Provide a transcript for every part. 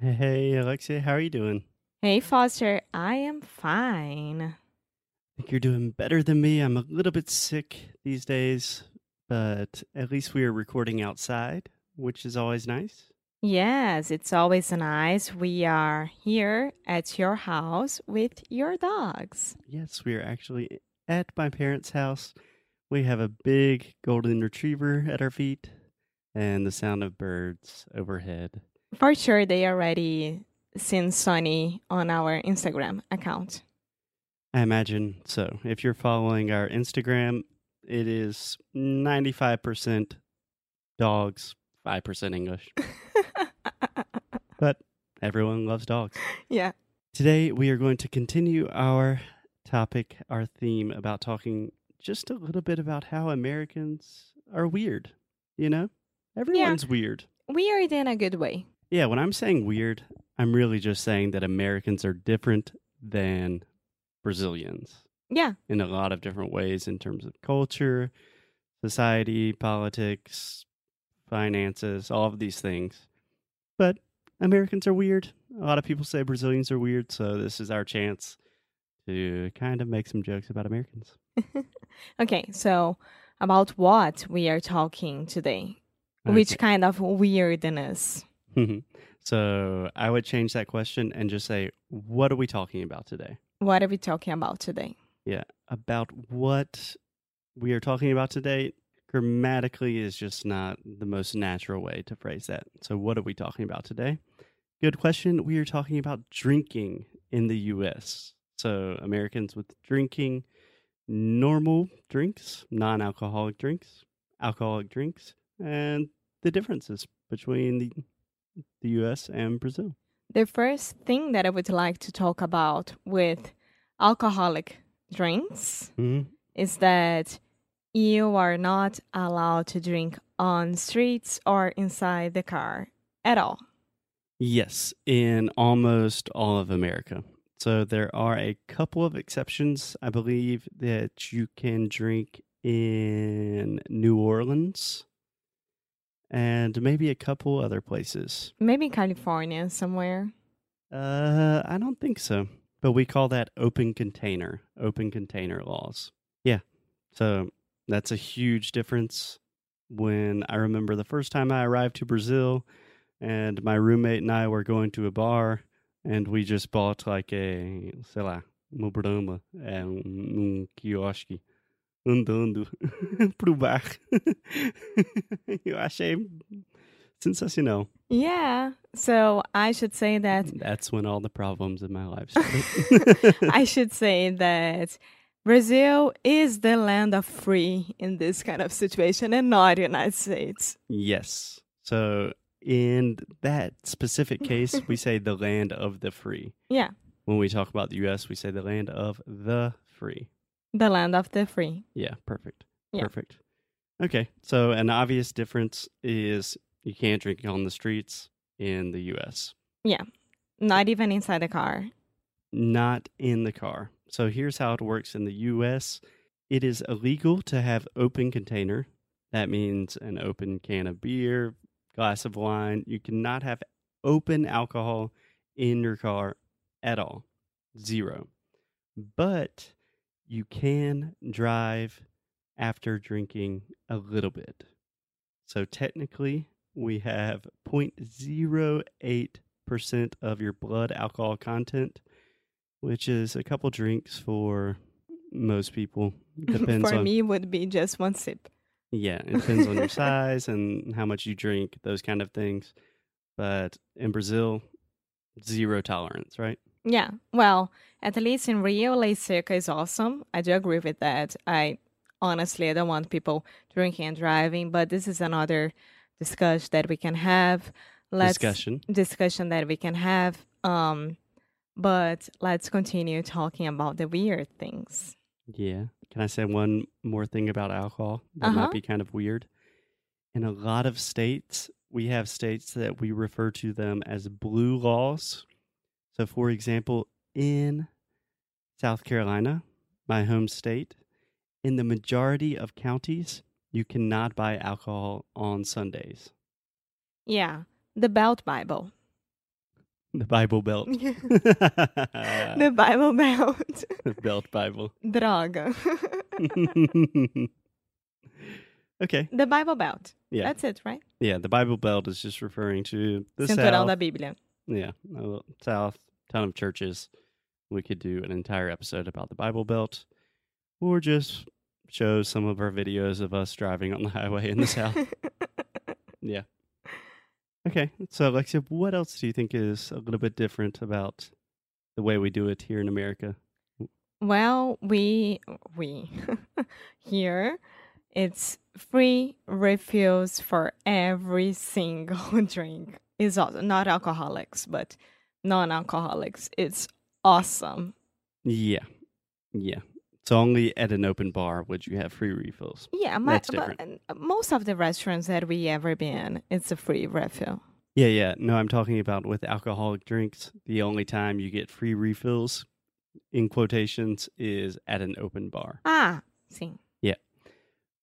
Hey, Alexia, how are you doing? Hey, Foster, I am fine. I think you're doing better than me. I'm a little bit sick these days, but at least we are recording outside, which is always nice. Yes, it's always nice. We are here at your house with your dogs. Yes, we are actually at my parents' house. We have a big golden retriever at our feet and the sound of birds overhead. For sure, they already seen Sonny on our Instagram account. I imagine so. If you're following our Instagram, it is 95% dogs, 5% English. but everyone loves dogs. yeah. Today, we are going to continue our topic, our theme about talking just a little bit about how Americans are weird. You know, everyone's weird. Weird in a good way. Yeah, when I'm saying weird, I'm really just saying that Americans are different than Brazilians Yeah. in a lot of different ways in terms of culture, society, politics, finances, all of these things. But Americans are weird. A lot of people say Brazilians are weird, so this is our chance to kind of make some jokes about Americans. Okay, so about what we are talking today? Which kind of weirdness? Okay. so I would change that question and just say, what are we talking about today? What are we talking about today? Yeah, about what we are talking about today grammatically is just not the most natural way to phrase that. So, what are we talking about today? Good question. We are talking about drinking in the US. So, Americans with drinking normal drinks, non alcoholic drinks, alcoholic drinks, and the differences between the, the US and Brazil. The first thing that I would like to talk about with alcoholic drinks Mm-hmm. is that you are not allowed to drink on streets or inside the car at all. Yes, in almost all of America. So there are a couple of exceptions. I believe that you can drink in New Orleans and maybe a couple other places. Maybe California somewhere. Uh, I don't think so. But we call that open container, open container laws. Yeah. So that's a huge difference. When I remember the first time I arrived to Brazil and my roommate and I were going to a bar and we just bought like a, sei lá, uma Brahma, é, um, um quiosque, andando pro bar. Eu achei sensacional. Yeah. So I should say that That's when all the problems in my life started. I should say that Brazil is the land of free in this kind of situation and not United States. yes. So in that specific case, we say the land of the free. Yeah. When we talk about the U.S., we say the land of the free. The land of the free. Yeah, perfect. Yeah. Perfect. Okay, so an obvious difference is you can't drink on the streets in the U.S. Yeah. Not even inside the car. not in the car. So here's how it works in the US. It is illegal to have open container. That means an open can of beer, glass of wine. You cannot have open alcohol in your car at all. Zero. But you can drive after drinking a little bit. So technically, we have 0.08% of your blood alcohol content which is a couple drinks for most people. Depends For on me, would be just one sip. yeah, it depends on your size and how much you drink, those kind of things. But in Brazil, zero tolerance, right? Yeah. Well, at least in Rio, Lei Seca is awesome. I do agree with that. I honestly, I don't want people drinking and driving, but this is another discussion that we can have. Let's Discussion. discussion that we can have. Um, but let's continue talking about the weird things. Yeah. Can I say one more thing about alcohol that Uh-huh. might be kind of weird? In a lot of states, we have states that we refer to them as blue laws. So, for example, in South Carolina, my home state, in the majority of counties, you cannot buy alcohol on Sundays. Yeah, the Belt Bible. The Bible Belt. the Bible Belt. The Belt Bible. Droga. okay. The Bible Belt. Yeah. That's it, right? Yeah, the Bible Belt is just referring to the Cinturão south. da Bíblia. Yeah, south, ton of churches. We could do an entire episode about the Bible Belt, or just show some of our videos of us driving on the highway in the south. Yeah. Okay, so Alexia, what else do you think is a little bit different about the way we do it here in America? Well, we we here it's free refills for every single drink. It's also not alcoholics, but non-alcoholics. It's awesome. Yeah, yeah. So only at an open bar would you have free refills. Yeah, my, That's but, uh, most of the restaurants that we ever been, it's a free refill. Yeah, yeah. No, I'm talking about with alcoholic drinks. The only time you get free refills, in quotations, is at an open bar. Ah, sim. Yeah.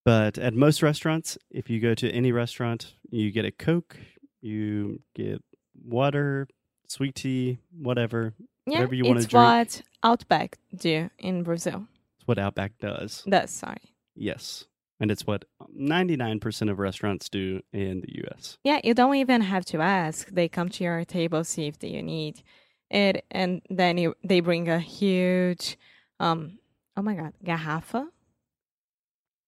But at most restaurants, if you go to any restaurant, you get a Coke, you get water, sweet tea, whatever. Yeah, Whatever you wanna drink. it's drink. what Outback do in Brazil. It's what Outback does. Does sorry. Yes. And it's what 99% of restaurants do in the US. Yeah, you don't even have to ask. They come to your table, see if you need it, and then you, they bring a huge, um, oh my god, garrafa,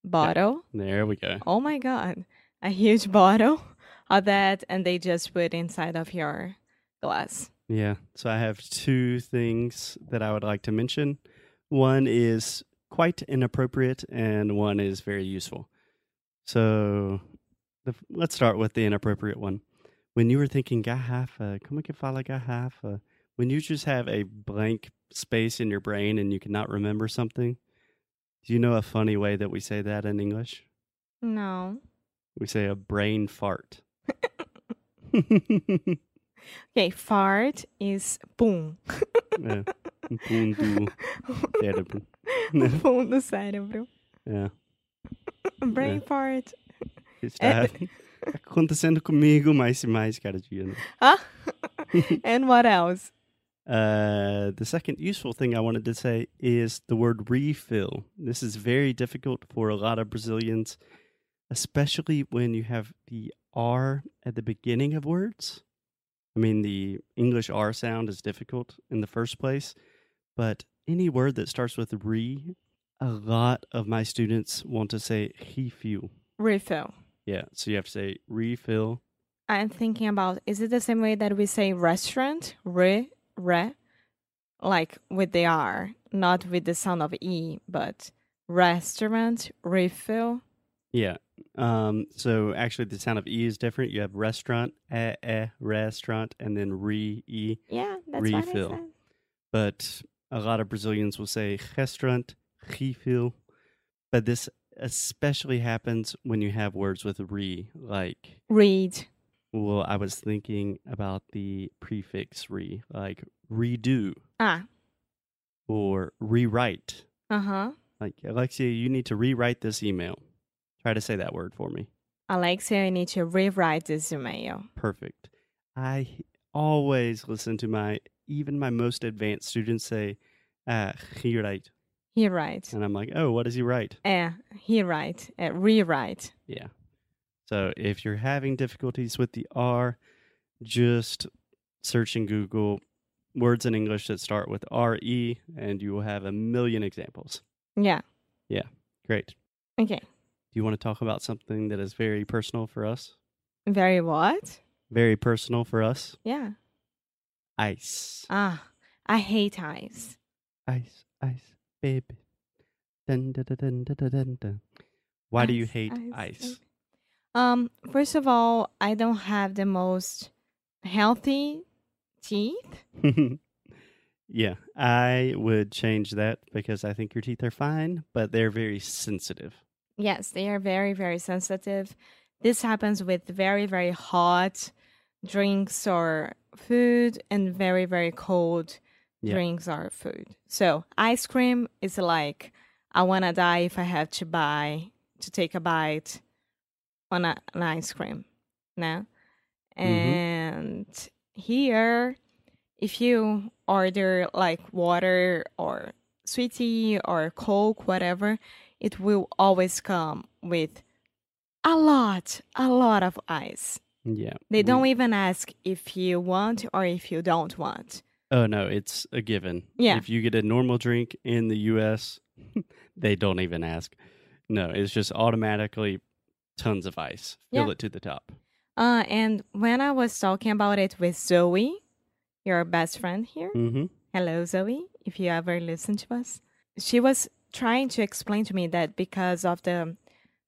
bottle. There we go. Oh my god, a huge bottle of that, and they just put inside of your glass. Yeah. So I have two things that I would like to mention. One is quite inappropriate, and one is very useful. So the, let's start with the inappropriate one. When you were thinking garrafa, como que fala garrafa? When you just have a blank space in your brain and you cannot remember something, do you know a funny way that we say that in English? No. We say a brain fart. Okay, fart is pum. yeah. Pum do cérebro. pum do cérebro. Yeah. Brain É. fart. Está acontecendo comigo mais e mais cada dia. né? And what else? Uh, the second useful thing I wanted to say is the word refill. This is very difficult for a lot of Brazilians, especially when you have the R at the beginning of words. I mean, the English R sound is difficult in the first place, but any word that starts with re, a lot of my students want to say refill. Refill. Yeah, so you have to say refill. I'm thinking about is it the same way that we say restaurant? Re, re? Like with the R, not with the sound of E, but restaurant, refill. Yeah. Um, so actually, the sound of E is different. You have restaurant, eh, eh, restaurant, and then re, E. Yeah, that's Refill. what I said. But a lot of Brazilians will say restaurant, refill. But this especially happens when you have words with re, like, Read. well, I was thinking about the prefix re, like redo Ah, or rewrite. uh huh. Like, Alexia, you need to rewrite this email. Try to say that word for me. Alexia, I need to rewrite this email. perfect. I always listen to my even my most advanced students say, "Ah, he right," He write. and I'm like, "Oh, what does he write?" Eh, he write. Uh, rewrite. Yeah. So if you're having difficulties with the R, just search in Google words in English that start with R E, and you will have a million examples. Yeah. Yeah. Great. Okay. You want to talk about something that is very personal for us? Very what? Very personal for us. Yeah. Ice. Ah, I hate ice. Ice, ice, baby. Dun, dun, dun, dun, dun, dun. Why do you hate ice, ice? ice. Um, first of all, I don't have the most healthy teeth. yeah, I would change that because I think your teeth are fine, but they're very sensitive. Yes, they are very, very sensitive. This happens with very, very hot drinks or food and very, very cold Yeah. drinks or food. So, ice cream is like, I want to die if I have to buy, to take a bite on a, an ice cream. No? Mhm. And here, if you order like water or sweet tea or Coke, whatever, it will always come with a lot, a lot of ice. Yeah. They don't even ask if you want or if you don't want. Oh no, it's a given. Yeah. If you get a normal drink in the US, they don't even ask. No, it's just automatically tons of ice. Fill Yeah. it to the top. Uh, and when I was talking about it with Zoe, your best friend here, Mm-hmm. hello Zoe, if you ever listen to us, she was trying to explain to me that because of the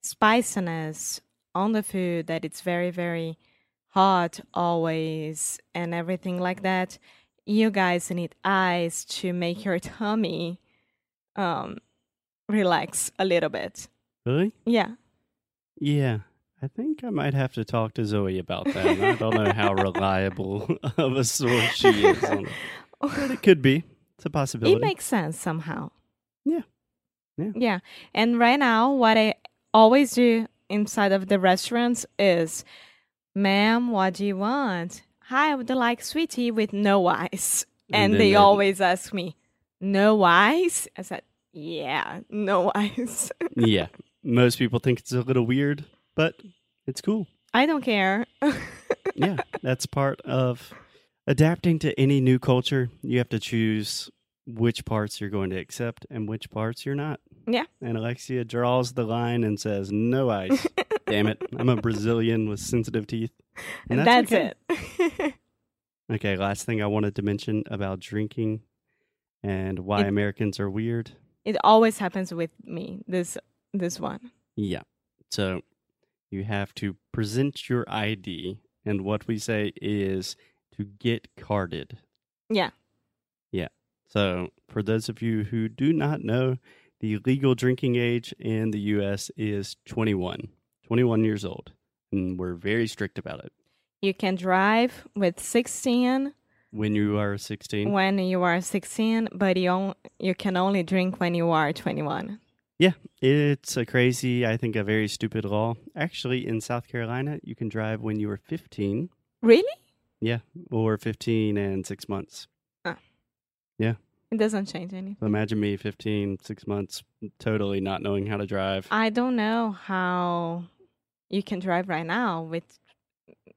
spiciness on the food, that it's very, very hot always and everything like that, you guys need ice to make your tummy um relax a little bit. Really? Yeah. Yeah. I think I might have to talk to Zoe about that. I don't know how reliable of a source she is. But it could be. It's a possibility. It makes sense somehow. Yeah. Yeah. Yeah. And right now, what I always do inside of the restaurants is, ma'am, what do you want? Hi, I would like sweet tea with no ice. And And, they they- always ask me, no ice? I said, yeah, no ice. yeah. Most people think it's a little weird, but it's cool. I don't care. yeah, that's part of adapting to any new culture. You have to choose which parts you're going to accept and which parts you're not. Yeah. And Alexia draws the line and says, "No ice." Damn it! I'm a Brazilian with sensitive teeth. And That's, okay. it. Okay, last thing I wanted to mention about drinking and why It- Americans are weird. it always happens with me, this this one. Yeah. So you have to present your ID, and what we say is to get carded. Yeah. So for those of you who do not know, the legal drinking age in the U.S. is 21, 21 years old, and we're very strict about it. You can drive with 16 When you are 16, when you are 16, but you, on, you can only drink when you are 21. Yeah, it's a crazy, I think, a very stupid law. Actually, in South Carolina, you can drive when you are 15. Really? Yeah, or 15 and six months. It doesn't change anything. Imagine me 15, six months, totally not knowing how to drive. I don't know how you can drive right now with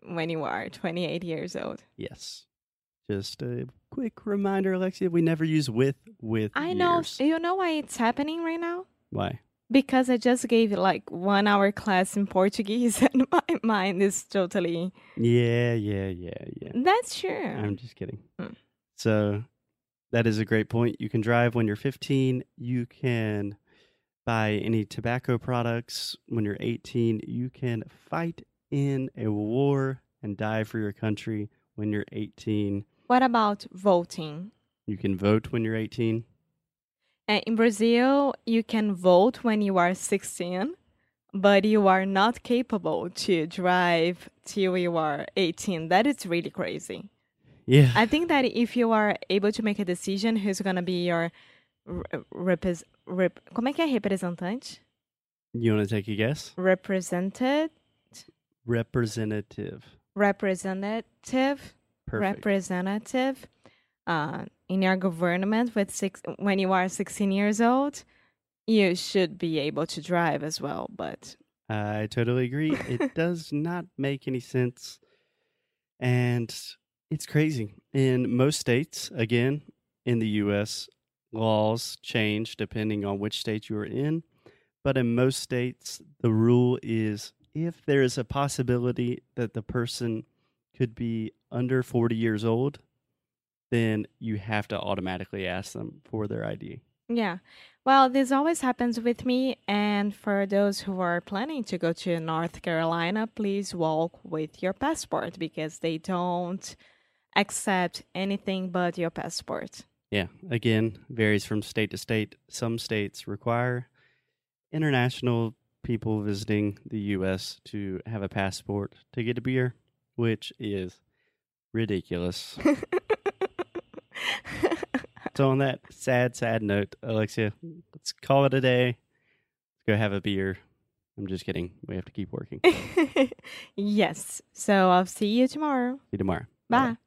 when you are 28 years old. yes. Just a quick reminder, Alexia, we never use with with I know. years. You know why it's happening right now? Why? Because I just gave like one hour class in Portuguese and my mind is totally. Yeah, yeah, yeah, yeah. That's true. I'm just kidding. Hmm. So that is a great point. You can drive when you're 15. You can buy any tobacco products when you're 18. You can fight in a war and die for your country when you're 18. What about voting? You can vote when you're 18. Uh, in Brazil, you can vote when you are 16, but you are not capable to drive till you are 18. That is really crazy. Yeah. I think that if you are able to make a decision who's going to be your re- repres- rep- como é que é representante? you want to take a guess? Represented, Representative. representative, Perfect. representative uh, in your government with six when you are 16 years old, you should be able to drive as well. But I totally agree. It does not make any sense. And it's crazy. In most states, again, in the US, laws change depending on which state you are in. But in most states, the rule is if there is a possibility that the person could be under 40 years old, then you have to automatically ask them for their ID. yeah, well, this always happens with me. And for those who are planning to go to North Carolina, please walk with your passport because they don't accept anything but your passport. Yeah, again, varies from state to state. Some states require international people visiting the U.S. to have a passport to get a beer, which is ridiculous. so, on that sad, sad note, Alexia, let's call it a day. Let's go have a beer. I'm just kidding. We have to keep working. Yes. So I'll see you tomorrow. See you tomorrow. Bye.